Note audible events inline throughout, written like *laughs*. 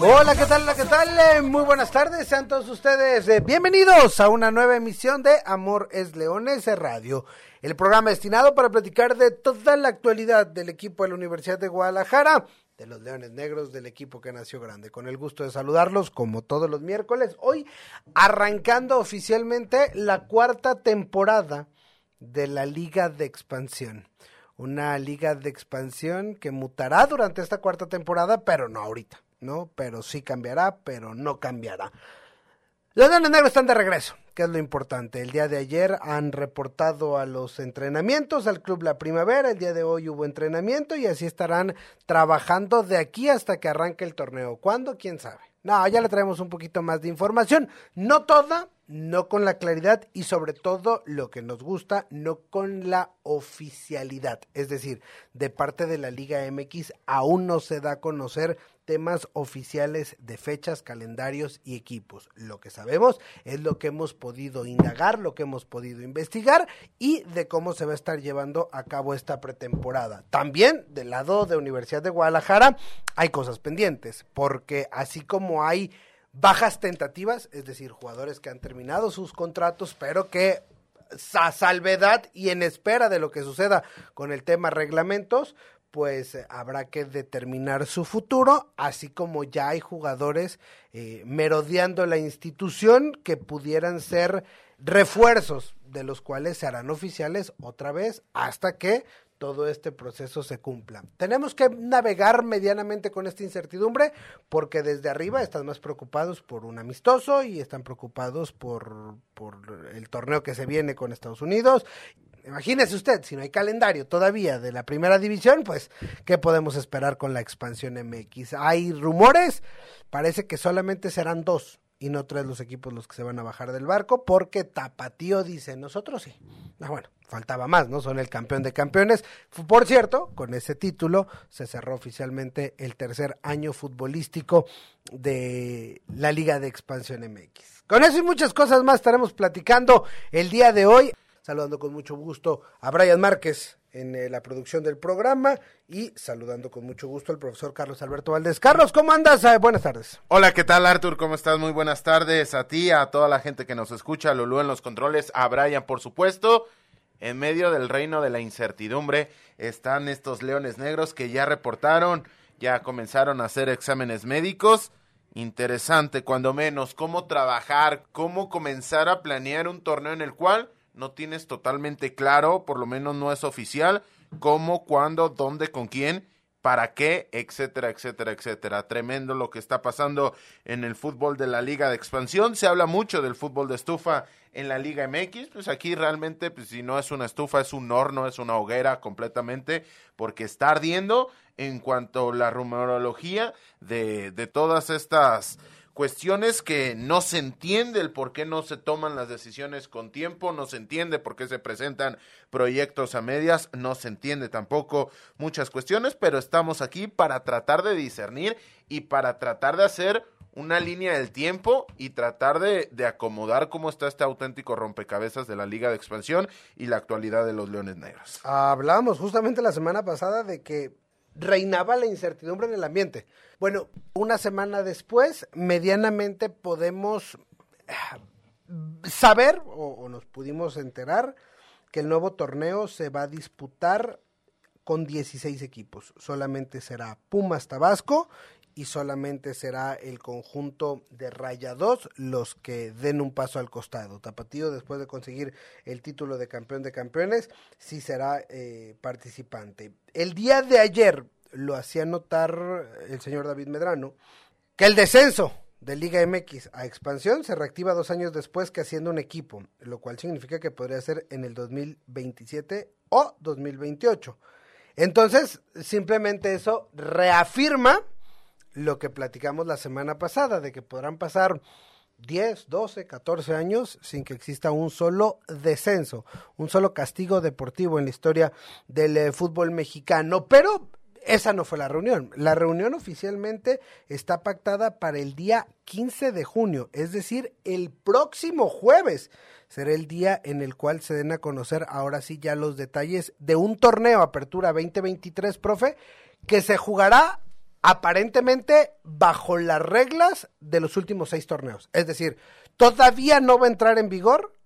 Hola, ¿qué tal? ¿qué tal? Eh, Muy buenas tardes, sean todos ustedes eh, bienvenidos a una nueva emisión de Amor es Leones Radio, el programa destinado para platicar de toda la actualidad del equipo de la Universidad de Guadalajara, de los Leones Negros, del equipo que nació grande. Con el gusto de saludarlos, como todos los miércoles, hoy arrancando oficialmente la cuarta temporada de la Liga de Expansión. Una liga de expansión que mutará durante esta cuarta temporada, pero no ahorita. ¿No? Pero sí cambiará, pero no cambiará. Los Leones Negros están de regreso, que es lo importante. El día de ayer han reportado a los entrenamientos al Club La Primavera, el día de hoy hubo entrenamiento y así estarán trabajando de aquí hasta que arranque el torneo. ¿Cuándo? ¿Quién sabe? No, ya le traemos un poquito más de información. No toda, no con la claridad y sobre todo lo que nos gusta, no con la oficialidad. Es decir, de parte de la Liga MX aún no se da a conocer temas oficiales de fechas, calendarios y equipos. Lo que sabemos es lo que hemos podido indagar, lo que hemos podido investigar y de cómo se va a estar llevando a cabo esta pretemporada. También del lado de Universidad de Guadalajara hay cosas pendientes, porque así como hay bajas tentativas, es decir, jugadores que han terminado sus contratos, pero que a salvedad y en espera de lo que suceda con el tema reglamentos, pues eh, habrá que determinar su futuro, así como ya hay jugadores eh, merodeando la institución que pudieran ser refuerzos, de los cuales se harán oficiales otra vez hasta que todo este proceso se cumpla. Tenemos que navegar medianamente con esta incertidumbre porque desde arriba están más preocupados por un amistoso y están preocupados por, por el torneo que se viene con Estados Unidos Imagínese usted, si no hay calendario todavía de la primera división, pues, ¿qué podemos esperar con la expansión MX? Hay rumores, parece que solamente serán dos y no tres los equipos los que se van a bajar del barco, porque Tapatío dice, nosotros sí. Ah, bueno, faltaba más, ¿no? Son el campeón de campeones. Por cierto, con ese título se cerró oficialmente el tercer año futbolístico de la Liga de Expansión MX. Con eso y muchas cosas más estaremos platicando el día de hoy saludando con mucho gusto a Brian Márquez en eh, la producción del programa y saludando con mucho gusto al profesor Carlos Alberto Valdés. Carlos, ¿cómo andas? Eh, buenas tardes. Hola, ¿qué tal Artur? ¿Cómo estás? Muy buenas tardes a ti, a toda la gente que nos escucha, a Lulú en los controles, a Brian, por supuesto. En medio del reino de la incertidumbre están estos leones negros que ya reportaron, ya comenzaron a hacer exámenes médicos. Interesante, cuando menos, cómo trabajar, cómo comenzar a planear un torneo en el cual no tienes totalmente claro, por lo menos no es oficial, cómo, cuándo, dónde, con quién, para qué, etcétera, etcétera, etcétera. Tremendo lo que está pasando en el fútbol de la Liga de Expansión. Se habla mucho del fútbol de estufa en la Liga MX, pues aquí realmente, pues si no es una estufa, es un horno, es una hoguera completamente, porque está ardiendo en cuanto a la rumorología de, de todas estas cuestiones que no se entiende el por qué no se toman las decisiones con tiempo, no se entiende por qué se presentan proyectos a medias, no se entiende tampoco muchas cuestiones, pero estamos aquí para tratar de discernir y para tratar de hacer una línea del tiempo y tratar de, de, acomodar cómo está este auténtico rompecabezas de la Liga de Expansión y la actualidad de los Leones Negros. Hablábamos justamente la semana pasada de que reinaba la incertidumbre en el ambiente. Bueno, una semana después, medianamente podemos eh, saber o, nos pudimos enterar que el nuevo torneo se va a disputar con 16 equipos. Solamente será Pumas Tabasco y solamente será el conjunto de Rayados los que den un paso al costado. Tapatío, después de conseguir el título de campeón de campeones, sí será eh, participante. El día de ayer lo hacía notar el señor David Medrano, que el descenso de Liga MX a expansión se reactiva dos años después que haciendo un equipo, lo cual significa que podría ser en el 2027 o 2028. Entonces, simplemente eso reafirma lo que platicamos la semana pasada, de que podrán pasar 10, 12, 14 años sin que exista un solo descenso, un solo castigo deportivo en la historia del eh, fútbol mexicano. Pero esa no fue la reunión. La reunión oficialmente está pactada para el día 15 de junio, es decir, el próximo jueves. Será el día en el cual se den a conocer ahora sí ya los detalles de un torneo Apertura 2023, profe, que se jugará aparentemente bajo las reglas de los últimos seis torneos. Es decir, todavía no va a entrar en vigor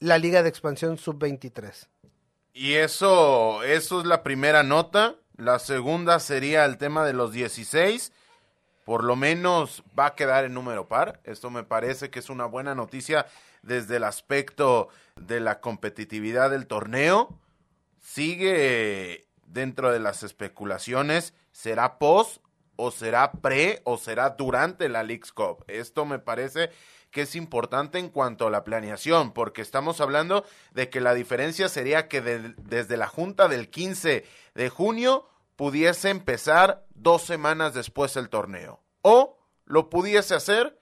la Liga de Expansión Sub-23. Y eso, eso es la primera nota. La segunda sería el tema de los 16. Por lo menos va a quedar en número par. Esto me parece que es una buena noticia desde el aspecto de la competitividad del torneo. Sigue dentro de las especulaciones. ¿Será post o será pre o será durante la League's Cup? Esto me parece que es importante en cuanto a la planeación, porque estamos hablando de que la diferencia sería que desde la junta del 15 de junio pudiese empezar dos semanas después el torneo, o lo pudiese hacer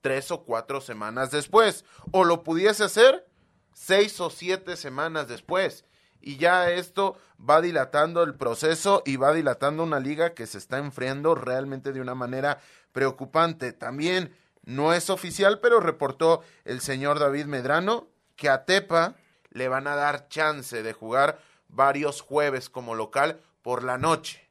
tres o cuatro semanas después, o lo pudiese hacer seis o siete semanas después. Y ya esto va dilatando el proceso y va dilatando una liga que se está enfriando realmente de una manera preocupante. También no es oficial, pero reportó el señor David Medrano que a Tepa le van a dar chance de jugar varios jueves como local por la noche.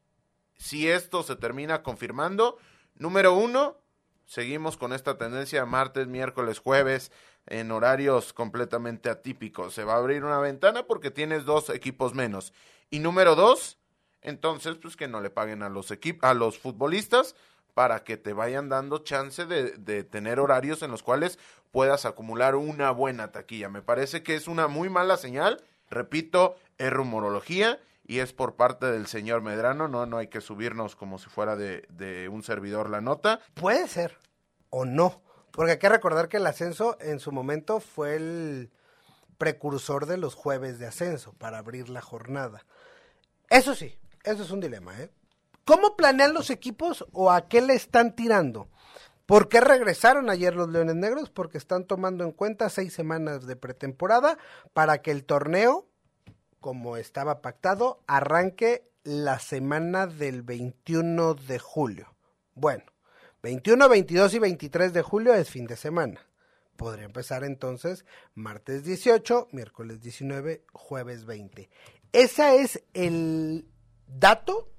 Si esto se termina confirmando, número uno, seguimos con esta tendencia martes, miércoles, jueves, en horarios completamente atípicos. Se va a abrir una ventana porque tienes dos equipos menos. Y número dos, entonces, pues que no le paguen a los a los futbolistas para que te vayan dando chance de, tener horarios en los cuales puedas acumular una buena taquilla. Me parece que es una muy mala señal. Repito, es rumorología y es por parte del señor Medrano. No, no hay que subirnos como si fuera de, de un servidor la nota. Puede ser o no, porque hay que recordar que el ascenso en su momento fue el precursor de los jueves de ascenso para abrir la jornada. Eso sí, eso es un dilema, ¿eh? ¿Cómo planean los equipos o a qué le están tirando? ¿Por qué regresaron ayer los Leones Negros? Porque están tomando en cuenta seis semanas de pretemporada para que el torneo, como estaba pactado, arranque la semana del 21 de julio. Bueno, 21, 22 y 23 de julio es fin de semana. Podría empezar entonces martes 18, miércoles 19, jueves 20. Ese es el dato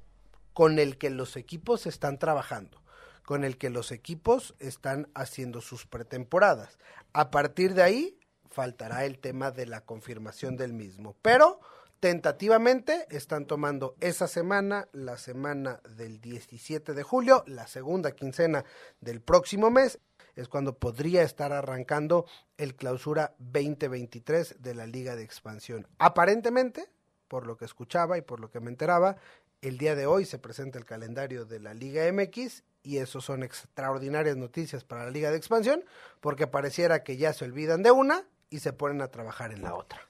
con el que los equipos están trabajando, con el que los equipos están haciendo sus pretemporadas. A partir de ahí, faltará el tema de la confirmación del mismo. Pero tentativamente están tomando esa semana, la semana del 17 de julio, la segunda quincena del próximo mes, es cuando podría estar arrancando el clausura 2023 de la Liga de Expansión. Aparentemente, por lo que escuchaba y por lo que me enteraba, el día de hoy se presenta el calendario de la Liga MX y eso son extraordinarias noticias para la Liga de Expansión porque pareciera que ya se olvidan de una y se ponen a trabajar en la otra.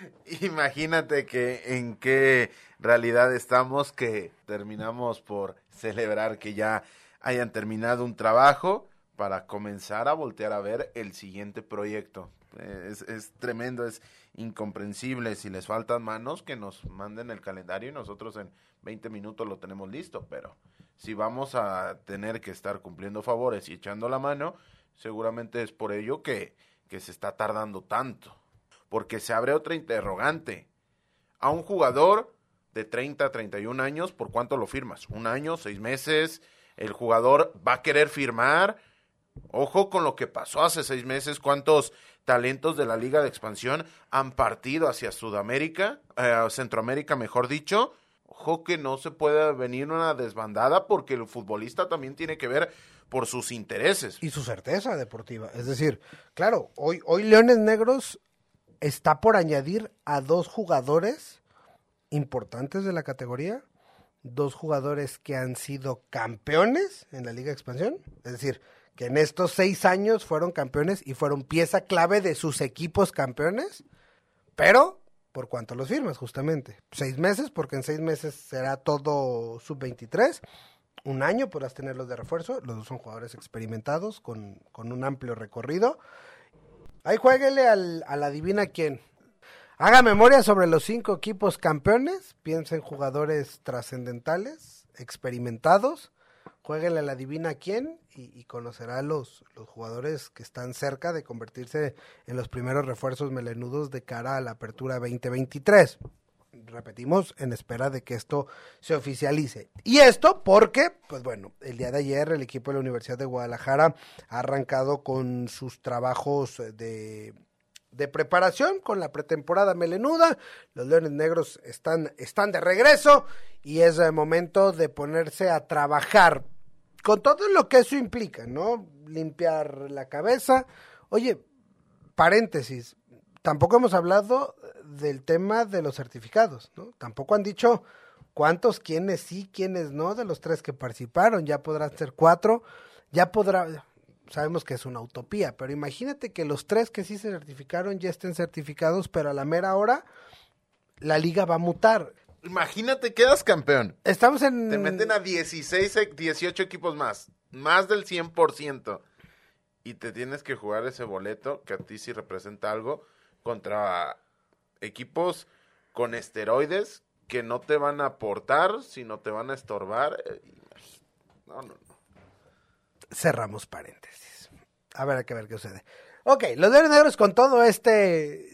*laughs* Imagínate que en qué realidad estamos que terminamos por celebrar que ya hayan terminado un trabajo para comenzar a voltear a ver el siguiente proyecto. Es, es tremendo, es incomprensible. Si les faltan manos, que nos manden el calendario y nosotros en 20 minutos lo tenemos listo, pero si vamos a tener que estar cumpliendo favores y echando la mano, seguramente es por ello que, que se está tardando tanto. Porque se abre otra interrogante. A un jugador de 30, 31 años, ¿por cuánto lo firmas? ¿Un año? ¿Seis meses? ¿El jugador va a querer firmar? Ojo con lo que pasó hace seis meses, cuántos talentos de la Liga de Expansión han partido hacia Sudamérica, eh, Centroamérica mejor dicho, ojo que no se puede venir una desbandada porque el futbolista también tiene que ver por sus intereses. Y su certeza deportiva. Es decir, claro, hoy, hoy Leones Negros está por añadir a dos jugadores importantes de la categoría, dos jugadores que han sido campeones en la Liga de Expansión, es decir, que en estos seis años fueron campeones y fueron pieza clave de sus equipos campeones, pero ¿Por cuánto los firmas, justamente? Seis meses, porque en seis meses será todo sub-23. un año podrás tenerlos de refuerzo. Los dos son jugadores experimentados con, con un amplio recorrido. Ahí jueguele al, a la divina quién. Haga memoria sobre los cinco equipos campeones. Piensa en jugadores trascendentales, experimentados. Jueguele a la divina quién y, y conocerá los, los jugadores que están cerca de convertirse en los primeros refuerzos melenudos de cara a la apertura 2023 repetimos, en espera de que esto se oficialice. Y esto porque, pues bueno, el día de ayer el equipo de la Universidad de Guadalajara ha arrancado con sus trabajos de, de preparación, con la pretemporada melenuda. Los Leones Negros están, están de regreso y es el momento de ponerse a trabajar con todo lo que eso implica, ¿no? Limpiar la cabeza. Oye, paréntesis, tampoco hemos hablado del tema de los certificados, ¿no? Tampoco han dicho cuántos, quiénes sí, quiénes no, de los tres que participaron, ya podrán ser cuatro, ya podrá, sabemos que es una utopía, pero imagínate que los tres que sí se certificaron ya estén certificados, pero a la mera hora la liga va a mutar. Imagínate, quedas campeón. Estamos en... Te meten a 16, 18 equipos más, más del 100%, y te tienes que jugar ese boleto que a ti sí representa algo contra equipos con esteroides que no te van a aportar, sino te van a estorbar. Eh, no, no, no. Cerramos paréntesis. A ver, hay que ver qué sucede. Ok, los Leones Negros con toda esta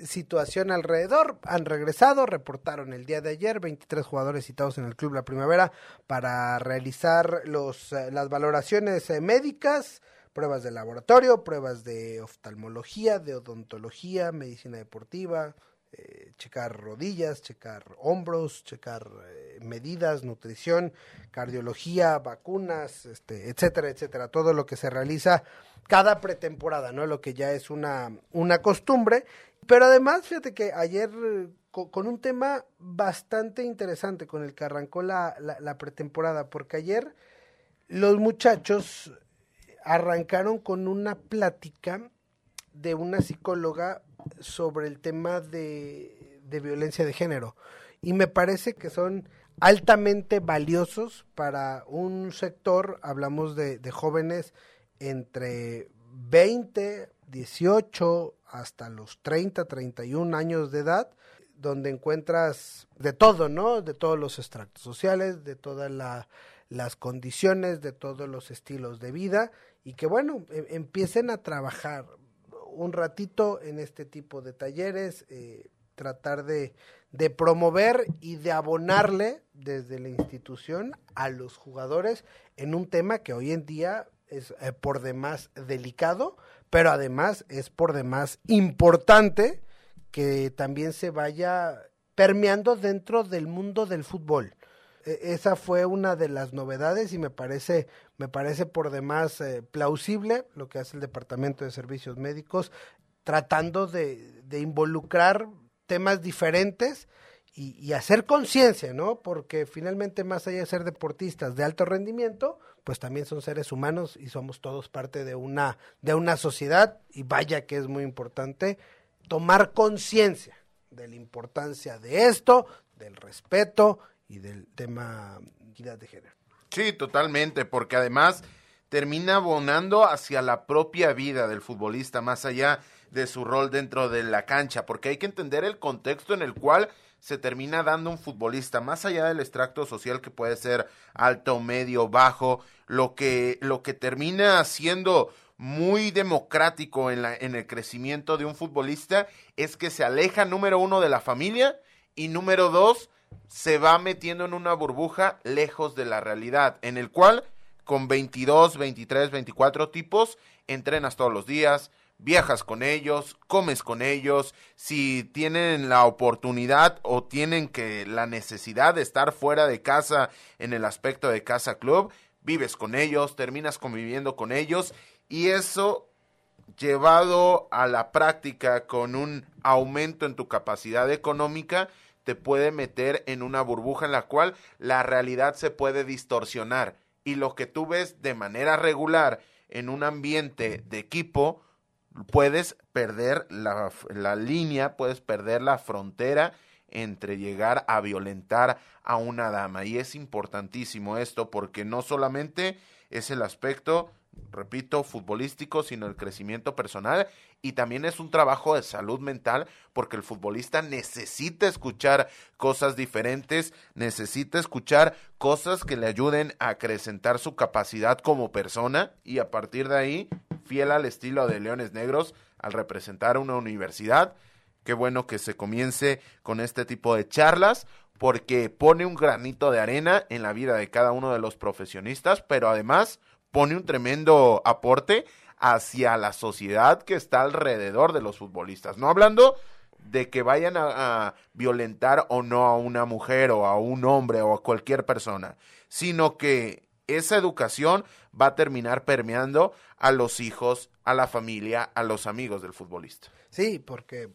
situación alrededor han regresado, reportaron el día de ayer 23 jugadores citados en el Club La Primavera para realizar los, eh, las valoraciones eh, médicas, pruebas de laboratorio, pruebas de oftalmología, de odontología, medicina deportiva, eh, checar rodillas, checar hombros, checar eh, medidas, nutrición, cardiología, vacunas, este, etcétera, etcétera, todo lo que se realiza cada pretemporada, ¿no? Lo que ya es una, una costumbre. Pero además, fíjate que ayer con, con un tema bastante interesante con el que arrancó la, la, la pretemporada, porque ayer los muchachos arrancaron con una plática de una psicóloga sobre el tema de, de, violencia de género. Y me parece que son altamente valiosos para un sector, hablamos de, de jóvenes entre 20, 18 hasta los 30, 31 años de edad, donde encuentras de todo, ¿no? De todos los extractos sociales, de todas la, las condiciones, de todos los estilos de vida, y que bueno, em, empiecen a trabajar un ratito en este tipo de talleres, eh, tratar de, de, promover y de abonarle desde la institución a los jugadores en un tema que hoy en día es eh, por demás delicado, pero además es por demás importante que también se vaya permeando dentro del mundo del fútbol. E, esa fue una de las novedades y me parece me parece por demás eh, plausible lo que hace el Departamento de Servicios Médicos, tratando de, de involucrar temas diferentes y, y hacer conciencia, ¿no? Porque finalmente, más allá de ser deportistas de alto rendimiento, pues también son seres humanos y somos todos parte de una, de una sociedad y vaya que es muy importante tomar conciencia de la importancia de esto, del respeto y del tema equidad de género. Sí, totalmente, porque además termina abonando hacia la propia vida del futbolista, más allá de su rol dentro de la cancha, porque hay que entender el contexto en el cual se termina dando un futbolista, más allá del extracto social que puede ser alto, medio, bajo, lo que, lo que termina siendo muy democrático en, la, en el crecimiento de un futbolista es que se aleja, número uno, de la familia y número dos, se va metiendo en una burbuja lejos de la realidad, en el cual con 22, 23, 24 tipos entrenas todos los días, viajas con ellos, comes con ellos, si tienen la oportunidad o tienen que la necesidad de estar fuera de casa en el aspecto de casa club, vives con ellos, terminas conviviendo con ellos y eso llevado a la práctica con un aumento en tu capacidad económica te puede meter en una burbuja en la cual la realidad se puede distorsionar y lo que tú ves de manera regular en un ambiente de equipo, puedes perder la, la línea, puedes perder la frontera entre llegar a violentar a una dama. Y es importantísimo esto porque no solamente es el aspecto repito, futbolístico, sino el crecimiento personal. Y también es un trabajo de salud mental porque el futbolista necesita escuchar cosas diferentes, necesita escuchar cosas que le ayuden a acrecentar su capacidad como persona. Y a partir de ahí, fiel al estilo de Leones Negros, al representar una universidad, qué bueno que se comience con este tipo de charlas porque pone un granito de arena en la vida de cada uno de los profesionistas, pero además pone un tremendo aporte hacia la sociedad que está alrededor de los futbolistas. No hablando de que vayan a, violentar o no a una mujer o a un hombre o a cualquier persona, sino que esa educación va a terminar permeando a los hijos, a la familia, a los amigos del futbolista. Sí, porque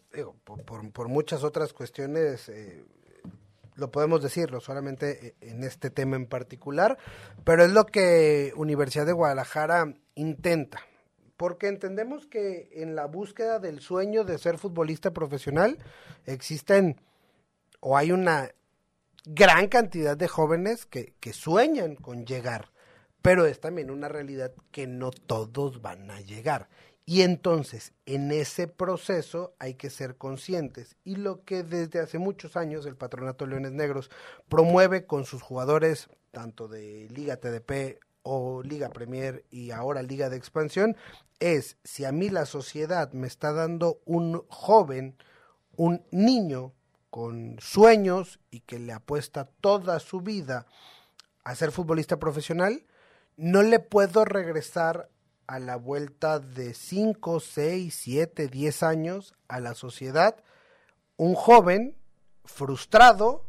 por, muchas otras cuestiones eh, lo podemos decir, no solamente e, en este tema en particular, pero es lo que Universidad de Guadalajara intenta, porque entendemos que en la búsqueda del sueño de ser futbolista profesional existen o hay una gran cantidad de jóvenes que, que sueñan con llegar, pero es también una realidad que no todos van a llegar. Y entonces, en ese proceso hay que ser conscientes. Y lo que desde hace muchos años el Patronato Leones Negros promueve con sus jugadores, tanto de Liga TDP o Liga Premier y ahora Liga de Expansión, es si a mí la sociedad me está dando un joven, un niño con sueños y que le apuesta toda su vida a ser futbolista profesional, no le puedo regresar a la vuelta de 5, 6, 7, 10 años a la sociedad un joven frustrado,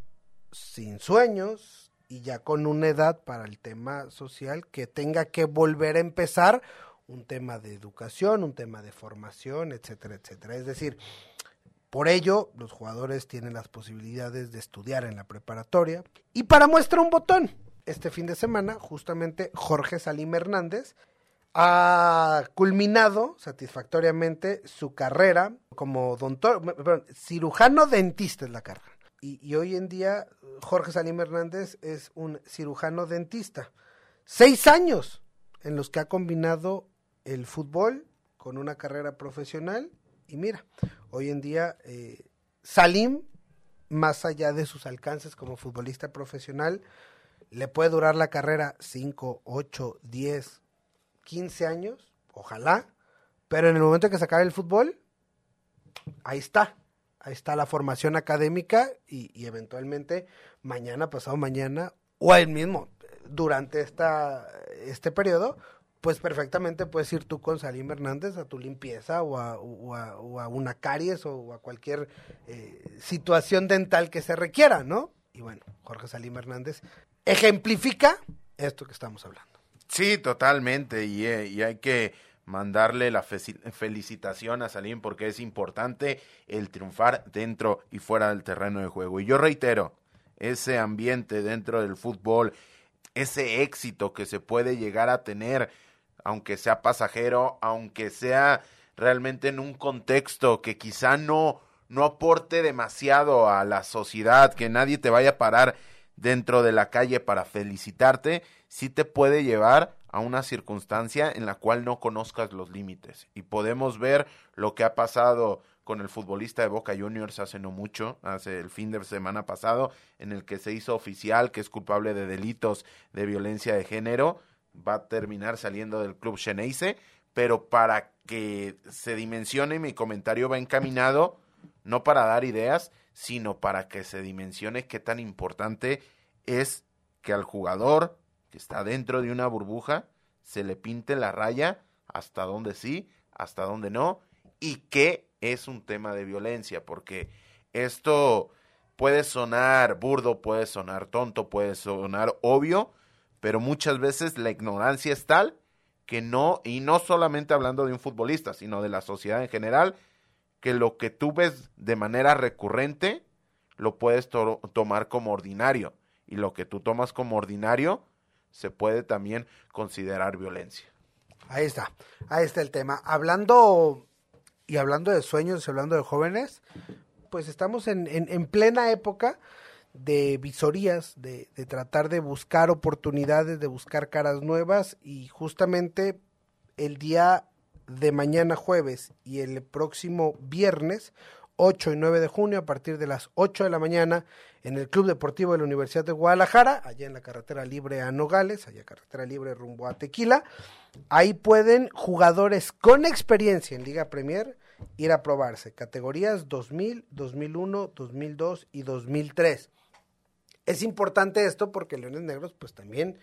sin sueños y ya con una edad para el tema social que tenga que volver a empezar un tema de educación, un tema de formación, etcétera, etcétera. Es decir, por ello, los jugadores tienen las posibilidades de estudiar en la preparatoria. Y para muestra un botón, este fin de semana, justamente Jorge Salim Hernández ha culminado satisfactoriamente su carrera como doctor, cirujano dentista es la carrera. Y, hoy en día Jorge Salim Hernández es un cirujano dentista. Seis años en los que ha combinado el fútbol con una carrera profesional. Y mira, hoy en día eh, Salim, más allá de sus alcances como futbolista profesional, le puede durar la carrera cinco, ocho, diez, 15 años, ojalá, pero en el momento que se el fútbol, ahí está, ahí está la formación académica y, eventualmente mañana, pasado mañana, o el mismo, durante esta, este periodo, pues perfectamente puedes ir tú con Salim Hernández a tu limpieza o a, una caries o a cualquier eh, situación dental que se requiera, ¿no? Y bueno, Jorge Salim Hernández ejemplifica esto que estamos hablando. Sí, totalmente. Y, eh, y hay que mandarle la felicitación a Salim porque es importante el triunfar dentro y fuera del terreno de juego. Y yo reitero, ese ambiente dentro del fútbol, ese éxito que se puede llegar a tener, aunque sea pasajero, aunque sea realmente en un contexto que quizá no, no aporte demasiado a la sociedad, que nadie te vaya a parar dentro de la calle para felicitarte, sí te puede llevar a una circunstancia en la cual no conozcas los límites. Y podemos ver lo que ha pasado con el futbolista de Boca Juniors hace no mucho, hace el fin de semana pasado, en el que se hizo oficial que es culpable de delitos de violencia de género, va a terminar saliendo del club Xeneize, pero para que se dimensione mi comentario va encaminado no para dar ideas, sino para que se dimensione qué tan importante es que al jugador que está dentro de una burbuja se le pinte la raya hasta donde sí, hasta donde no, y qué es un tema de violencia, porque esto puede sonar burdo, puede sonar tonto, puede sonar obvio, pero muchas veces la ignorancia es tal que no, y no solamente hablando de un futbolista, sino de la sociedad en general, que lo que tú ves de manera recurrente lo puedes tomar como ordinario y lo que tú tomas como ordinario se puede también considerar violencia. Ahí está, ahí está el tema. Hablando y hablando de sueños, hablando de jóvenes, pues estamos en, en, plena época de visorías, de, de tratar de buscar oportunidades, de buscar caras nuevas y justamente el día de mañana jueves y el próximo viernes 8 y 9 de junio a partir de las 8 de la mañana en el Club Deportivo de la Universidad de Guadalajara, allá en la carretera libre a Nogales, allá carretera libre rumbo a Tequila. Ahí pueden jugadores con experiencia en Liga Premier ir a probarse, categorías 2000, 2001, 2002 y 2003. Es importante esto porque Leones Negros pues también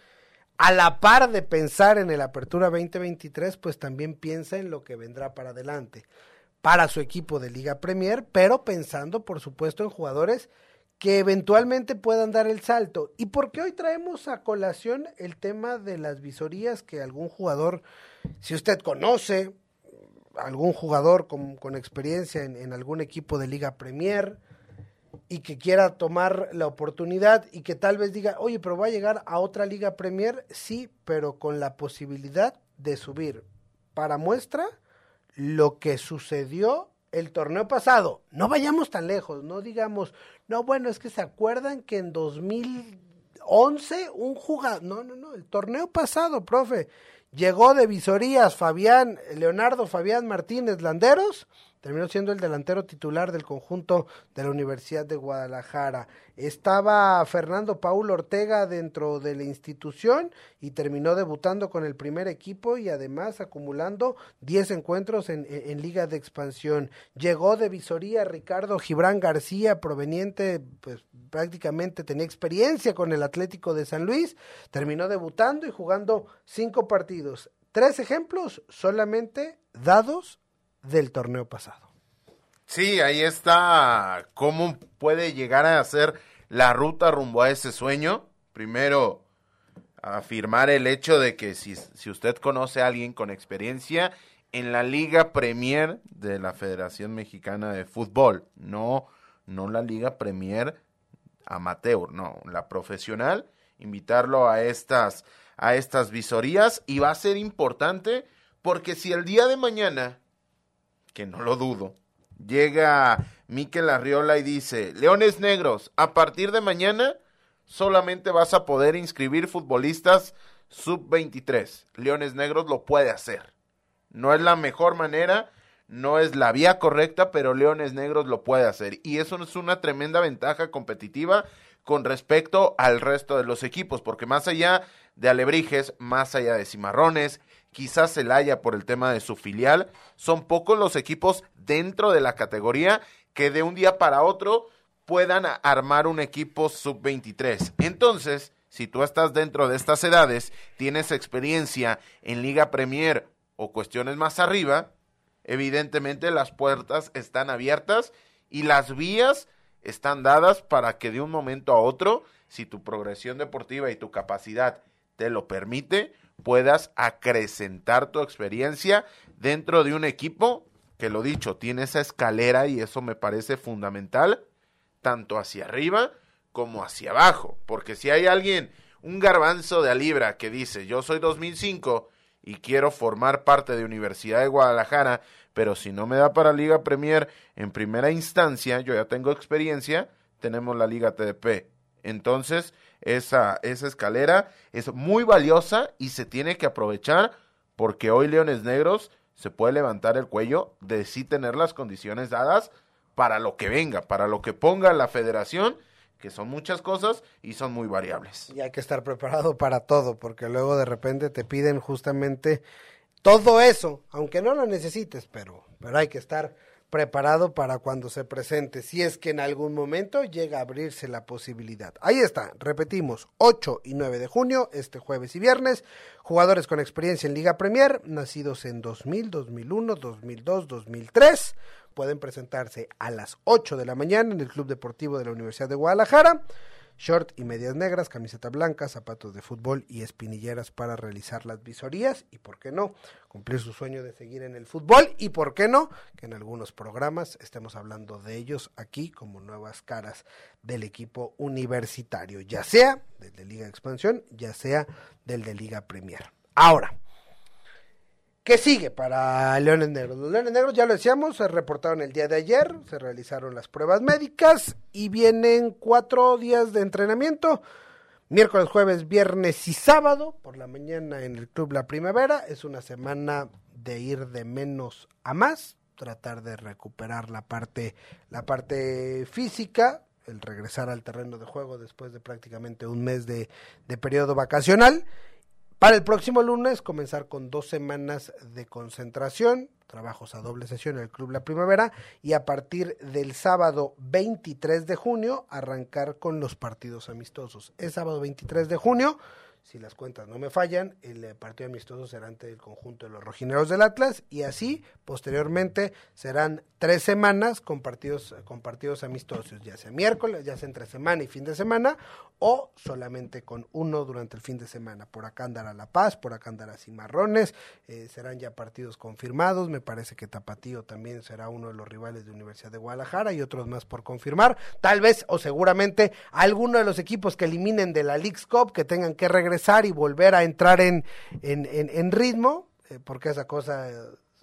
a la par de pensar en el Apertura 2023, pues también piensa en lo que vendrá para adelante para su equipo de Liga Premier, pero pensando por supuesto en jugadores que eventualmente puedan dar el salto. ¿Y por qué hoy traemos a colación el tema de las visorías que algún jugador, si usted conoce, algún jugador con, con experiencia en, en, algún equipo de Liga Premier y que quiera tomar la oportunidad y que tal vez diga, oye, pero va a llegar a otra Liga Premier, sí, pero con la posibilidad de subir para muestra lo que sucedió el torneo pasado. No vayamos tan lejos, no digamos, no, bueno, es que se acuerdan que en 2011 un jugador, no, no, no, el torneo pasado, profe, llegó de visorías Fabián, Leonardo Fabián Martínez Landeros terminó siendo el delantero titular del conjunto de la Universidad de Guadalajara. Estaba Fernando Paul Ortega dentro de la institución y terminó debutando con el primer equipo y además acumulando 10 encuentros en, en, Liga de Expansión. Llegó de visoría Ricardo Gibran García, proveniente, pues prácticamente tenía experiencia con el Atlético de San Luis, terminó debutando y jugando cinco partidos. Tres ejemplos solamente dados del torneo pasado. Sí, ahí está cómo puede llegar a ser la ruta rumbo a ese sueño. Primero, afirmar el hecho de que si, si usted conoce a alguien con experiencia en la Liga Premier de la Federación Mexicana de Fútbol, no, no la Liga Premier amateur, no, la profesional, invitarlo a estas, a estas visorías y va a ser importante porque si el día de mañana que no lo dudo, llega Miquel Arriola y dice, Leones Negros, a partir de mañana solamente vas a poder inscribir futbolistas sub-23. Leones Negros lo puede hacer. No es la mejor manera, no es la vía correcta, pero Leones Negros lo puede hacer. Y eso es una tremenda ventaja competitiva con respecto al resto de los equipos, porque más allá de Alebrijes, más allá de Cimarrones, quizás haya por el tema de su filial. Son pocos los equipos dentro de la categoría que de un día para otro puedan armar un equipo sub-23. Entonces, si tú estás dentro de estas edades, tienes experiencia en Liga Premier o cuestiones más arriba, evidentemente las puertas están abiertas y las vías están dadas para que de un momento a otro, si tu progresión deportiva y tu capacidad te lo permite, puedas acrecentar tu experiencia dentro de un equipo que lo dicho, tiene esa escalera y eso me parece fundamental, tanto hacia arriba como hacia abajo, porque si hay alguien, un garbanzo de a libra que dice, yo soy 2005 y quiero formar parte de Universidad de Guadalajara, pero si no me da para Liga Premier en primera instancia, yo ya tengo experiencia, tenemos la Liga TDP. Entonces, esa, esa escalera es muy valiosa y se tiene que aprovechar porque hoy Leones Negros se puede levantar el cuello de sí tener las condiciones dadas para lo que venga, para lo que ponga la federación, que son muchas cosas y son muy variables. Y hay que estar preparado para todo, porque luego de repente te piden justamente todo eso, aunque no lo necesites, pero, pero hay que estar preparado para cuando se presente, si es que en algún momento llega a abrirse la posibilidad. Ahí está, repetimos, 8 y 9 de junio, este jueves y viernes, jugadores con experiencia en Liga Premier, nacidos en 2000, 2001, 2002, 2003, pueden presentarse a las 8 de la mañana en el Club Deportivo de la Universidad de Guadalajara short y medias negras, camiseta blanca, zapatos de fútbol y espinilleras para realizar las visorías y, ¿por qué no?, cumplir su sueño de seguir en el fútbol y, ¿por qué no?, que en algunos programas estemos hablando de ellos aquí como nuevas caras del equipo universitario, ya sea del de Liga Expansión, ya sea del de Liga Premier. Ahora, ¿Qué sigue para Leones Negros? Los Leones Negros, ya lo decíamos, se reportaron el día de ayer, se realizaron las pruebas médicas y vienen cuatro días de entrenamiento. Miércoles, jueves, viernes y sábado por la mañana en el Club La Primavera. Es una semana de ir de menos a más, tratar de recuperar la parte, la parte física, el regresar al terreno de juego después de prácticamente un mes de, de periodo vacacional para el próximo lunes comenzar con dos semanas de concentración, trabajos a doble sesión en el Club La Primavera y a partir del sábado 23 de junio arrancar con los partidos amistosos. Es sábado 23 de junio si las cuentas no me fallan, el eh, partido amistoso será ante el conjunto de los rojineros del Atlas y así posteriormente serán tres semanas con partidos, con partidos amistosos, ya sea miércoles, ya sea entre semana y fin de semana o solamente con uno durante el fin de semana. Por acá andará La Paz, por acá andará Cimarrones, eh, serán ya partidos confirmados, me parece que Tapatío también será uno de los rivales de Universidad de Guadalajara y otros más por confirmar, tal vez o seguramente alguno de los equipos que eliminen de la League's Cup que tengan que regresar y volver a entrar en, en, ritmo, eh, porque esa cosa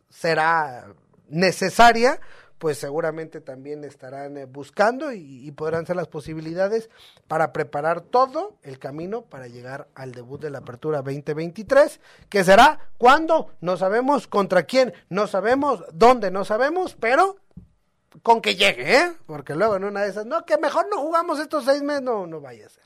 será necesaria, pues seguramente también estarán eh, buscando y, podrán ser las posibilidades para preparar todo el camino para llegar al debut de la Apertura 2023, que será cuando, no sabemos contra quién, no sabemos dónde, no sabemos, pero con que llegue, ¿eh? Porque luego en una de esas, no, que mejor no jugamos estos seis meses, no, no vaya a ser.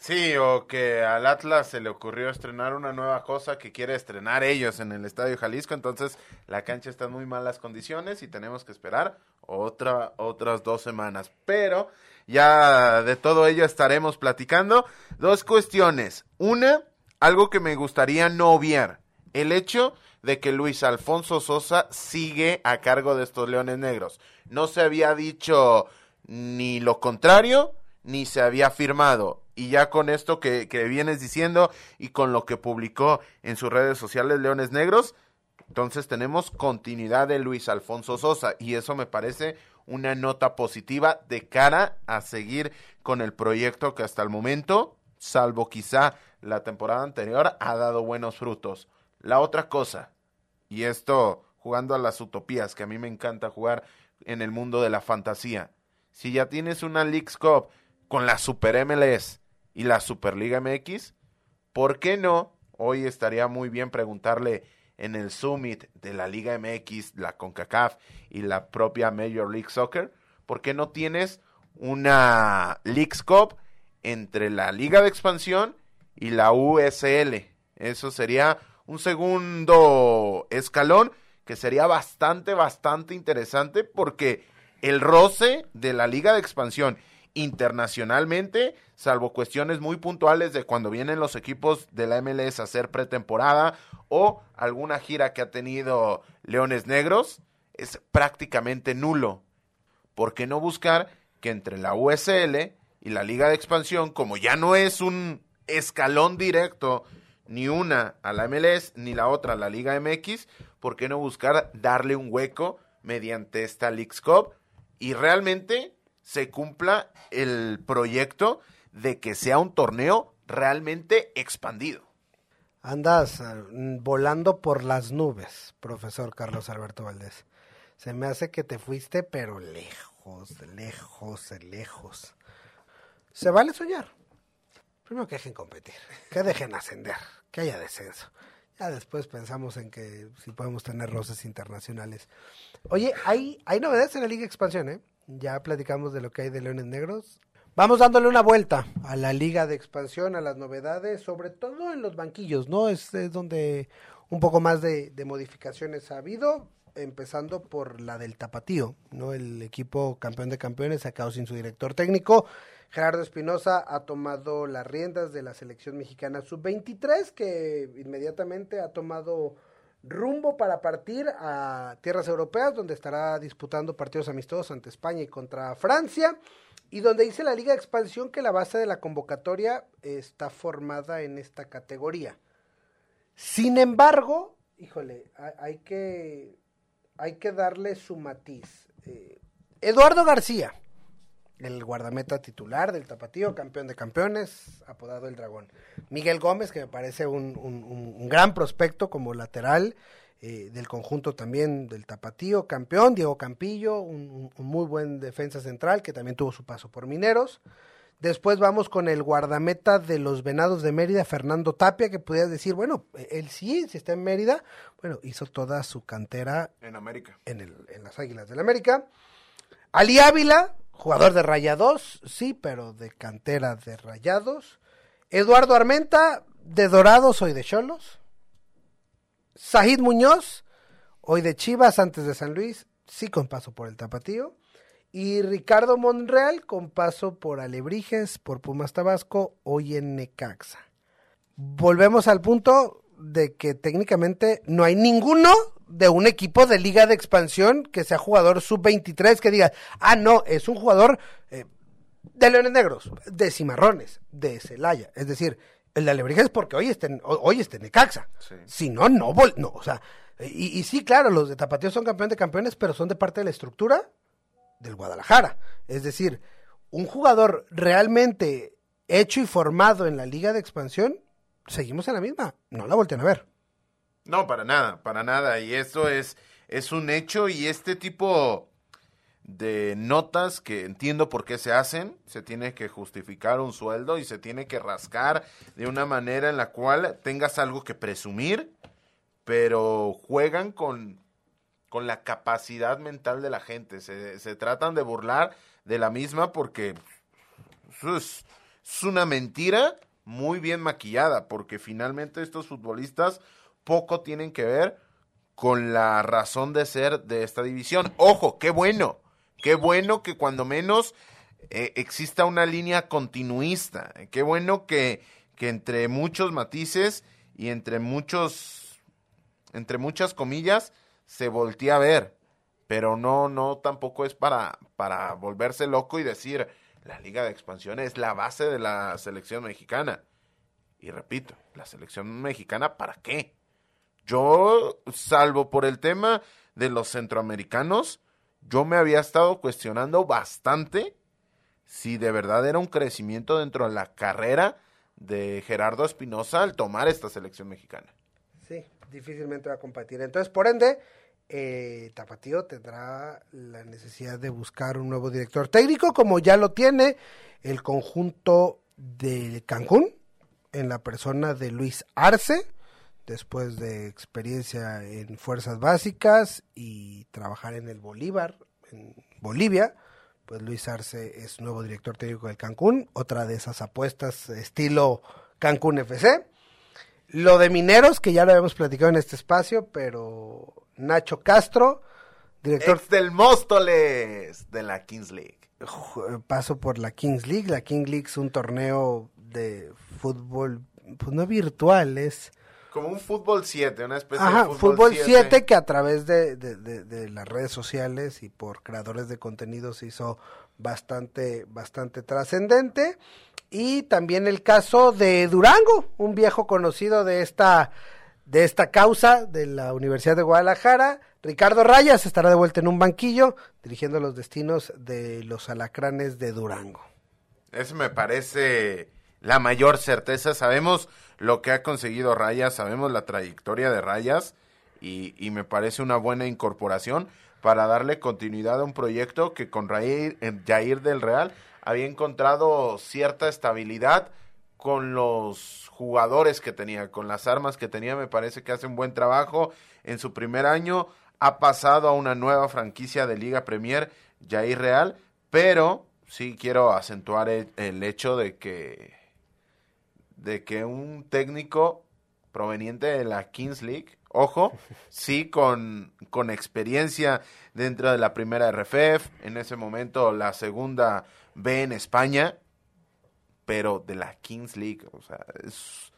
Sí, o que al Atlas se le ocurrió estrenar una nueva cosa que quiere estrenar ellos en el Estadio Jalisco, entonces la cancha está en muy malas condiciones y tenemos que esperar otra, otras dos semanas. Pero ya de todo ello estaremos platicando. Dos cuestiones. Una, algo que me gustaría no obviar. El hecho de que Luis Alfonso Sosa sigue a cargo de estos Leones Negros. No se había dicho ni lo contrario, ni se había firmado y ya con esto que, vienes diciendo y con lo que publicó en sus redes sociales Leones Negros, entonces tenemos continuidad de Luis Alfonso Sosa y eso me parece una nota positiva de cara a seguir con el proyecto que hasta el momento, salvo quizá la temporada anterior, ha dado buenos frutos. La otra cosa, y esto jugando a las utopías, que a mí me encanta jugar en el mundo de la fantasía. Si ya tienes una Leagues Cup con la Super MLS y la Superliga MX, ¿por qué no? Hoy estaría muy bien preguntarle en el Summit de la Liga MX, la CONCACAF y la propia Major League Soccer, ¿por qué no tienes una Leagues Cup entre la Liga de Expansión y la USL? Eso sería un segundo escalón que sería bastante, bastante interesante porque el roce de la Liga de Expansión internacionalmente, salvo cuestiones muy puntuales de cuando vienen los equipos de la MLS a hacer pretemporada o alguna gira que ha tenido Leones Negros, es prácticamente nulo. ¿Por qué no buscar que entre la USL y la Liga de Expansión, como ya no es un escalón directo, ni una a la MLS ni la otra a la Liga MX, ¿por qué no buscar darle un hueco mediante esta Leagues Cup y realmente se cumpla el proyecto de que sea un torneo realmente expandido. Andas eh, volando por las nubes, profesor Carlos Alberto Valdés. Se me hace que te fuiste, pero lejos, lejos, lejos. Se vale soñar. Primero que dejen competir, que dejen ascender, que haya descenso. Ya después pensamos en que si podemos tener roces internacionales. Oye, hay, hay novedades en la Liga Expansión, ¿eh? Ya platicamos de lo que hay de Leones Negros. Vamos dándole una vuelta a la liga de expansión, a las novedades, sobre todo en los banquillos, ¿no? Es, donde un poco más de, modificaciones ha habido, empezando por la del Tapatío, ¿no? El equipo campeón de campeones ha quedado sin su director técnico. Gerardo Espinosa ha tomado las riendas de la selección mexicana sub-23, que inmediatamente ha tomado rumbo para partir a tierras europeas, donde estará disputando partidos amistosos ante España y contra Francia, y donde dice la Liga de Expansión que la base de la convocatoria está formada en esta categoría. Sin embargo, híjole, hay que, hay que darle su matiz. Eh, Eduardo García, el guardameta titular del Tapatío, campeón de campeones, apodado el Dragón. Miguel Gómez, que me parece un, un, gran prospecto como lateral, eh, del conjunto también del Tapatío, campeón, Diego Campillo, un, un, muy buen defensa central que también tuvo su paso por Mineros. Después vamos con el guardameta de los Venados de Mérida, Fernando Tapia, que podías decir, bueno, él sí, si está en Mérida, bueno, hizo toda su cantera en América. En, el, en las Águilas del América. Ali Ávila, jugador de Rayados, sí, pero de cantera de Rayados. Eduardo Armenta, de Dorados, hoy de Cholos. Sajid Muñoz, hoy de Chivas, antes de San Luis, sí con paso por el Tapatío. Y Ricardo Monreal con paso por Alebrijes, por Pumas Tabasco, hoy en Necaxa. Volvemos al punto de que técnicamente no hay ninguno de un equipo de liga de expansión que sea jugador sub-23 que diga, ah, no, es un jugador eh, de Leones Negros, de Cimarrones, de Celaya. Es decir, el de Alebrijes porque hoy está en, hoy está en Necaxa. Si no, no, no, o sea, y, y, sí, claro, los de Tapatío son campeones de campeones, pero son de parte de la estructura del Guadalajara. Es decir, un jugador realmente hecho y formado en la liga de expansión, seguimos en la misma, no la volteen a ver. No, para nada, para nada, y eso es, es un hecho y este tipo de notas que entiendo por qué se hacen, se tiene que justificar un sueldo y se tiene que rascar de una manera en la cual tengas algo que presumir, pero juegan con, con la capacidad mental de la gente, se, se tratan de burlar de la misma porque es, es una mentira muy bien maquillada, porque finalmente estos futbolistas poco tienen que ver con la razón de ser de esta división. Ojo, qué bueno, Qué bueno que cuando menos eh, exista una línea continuista. Qué bueno que, que entre muchos matices y entre muchos, entre muchas comillas, se voltea a ver. Pero no, no tampoco es para, para volverse loco y decir la Liga de Expansión es la base de la selección mexicana. Y repito, la selección mexicana, ¿para qué? Yo, salvo por el tema de los centroamericanos, yo me había estado cuestionando bastante si de verdad era un crecimiento dentro de la carrera de Gerardo Espinosa al tomar esta selección mexicana. Sí, difícilmente va a competir. Entonces, por ende, eh, Tapatío tendrá la necesidad de buscar un nuevo director técnico, como ya lo tiene el conjunto de Cancún, en la persona de Luis Arce después de experiencia en fuerzas básicas y trabajar en el Bolívar, en Bolivia, pues Luis Arce es nuevo director técnico del Cancún, otra de esas apuestas estilo Cancún FC. Lo de Mineros, que ya lo habíamos platicado en este espacio, pero Nacho Castro, director del Móstoles de la Kings League. Paso por la Kings League. La Kings League es un torneo de fútbol, pues no virtual, es como un fútbol 7, una especie de fútbol 7 que a través de, de, las redes sociales y por creadores de contenido se hizo bastante, bastante trascendente. Y también el caso de Durango, un viejo conocido de esta, de esta causa de la Universidad de Guadalajara. Ricardo Rayas estará de vuelta en un banquillo dirigiendo los destinos de los alacranes de Durango. Eso me parece la mayor certeza. Sabemos lo que ha conseguido Rayas, sabemos la trayectoria de Rayas y, me parece una buena incorporación para darle continuidad a un proyecto que con Jair, del Real había encontrado cierta estabilidad con los jugadores que tenía, con las armas que tenía, me parece que hace un buen trabajo. En su primer año ha pasado a una nueva franquicia de Liga Premier, Jair Real, pero sí quiero acentuar el hecho de que de que un técnico proveniente de la Kings League, ojo, *laughs* sí con, con experiencia dentro de la primera RFF, en ese momento la segunda B en España, pero de la Kings League, o sea, es,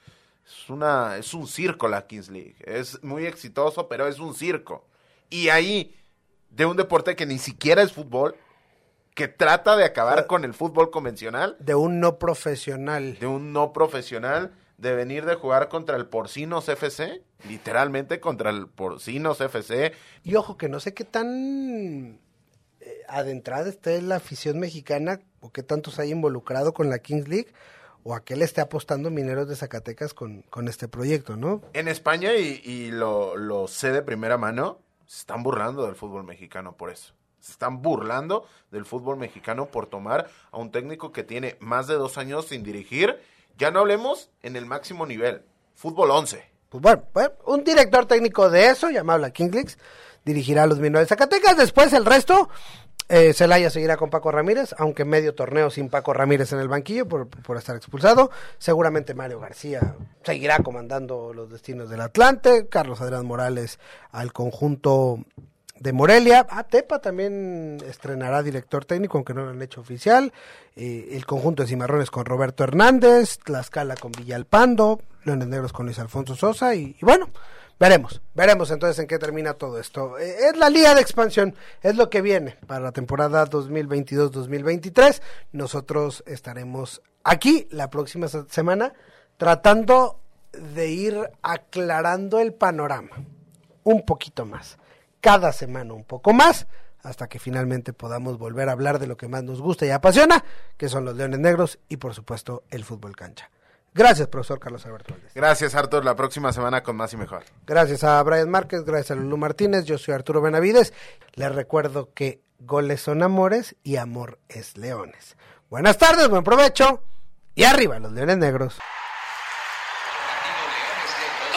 es, una, es un circo la Kings League, es muy exitoso, pero es un circo. Y ahí, de un deporte que ni siquiera es fútbol, que trata de acabar con el fútbol convencional. De un no profesional. De un no profesional, de venir de jugar contra el Porcinos FC, literalmente contra el Porcinos FC. Y ojo que no sé qué tan eh, adentrada esté la afición mexicana o qué tantos hay involucrado con la Kings League o a qué le esté apostando Mineros de Zacatecas con, con este proyecto, ¿no? En España, y, y lo, lo sé de primera mano, se están burlando del fútbol mexicano por eso. Se están burlando del fútbol mexicano por tomar a un técnico que tiene más de dos años sin dirigir. Ya no hablemos en el máximo nivel. Fútbol 11. Pues bueno, bueno, un director técnico de eso, llamado la Kinglix, dirigirá a los Mineros de Zacatecas. Después el resto, eh, Celaya seguirá con Paco Ramírez, aunque medio torneo sin Paco Ramírez en el banquillo por, por estar expulsado. Seguramente Mario García seguirá comandando los destinos del Atlante. Carlos Adrián Morales al conjunto de Morelia. Ah, Tepa también estrenará director técnico, aunque no lo han hecho oficial. Eh, el conjunto de Cimarrones con Roberto Hernández, Tlaxcala con Villalpando, Leones Negros con Luis Alfonso Sosa y, bueno, veremos, veremos entonces en qué termina todo esto. Eh, es la liga de expansión, es lo que viene para la temporada 2022-2023. Nosotros estaremos aquí la próxima se- semana tratando de ir aclarando el panorama un poquito más, cada semana un poco más, hasta que finalmente podamos volver a hablar de lo que más nos gusta y apasiona, que son los Leones Negros y por supuesto el fútbol cancha. Gracias, profesor Carlos Alberto Valdés. Gracias, Artur. La próxima semana con más y mejor. Gracias a Brian Márquez, gracias a Lulú Martínez, yo soy Arturo Benavides. Les recuerdo que goles son amores y amor es leones. Buenas tardes, buen provecho y arriba los Leones Negros.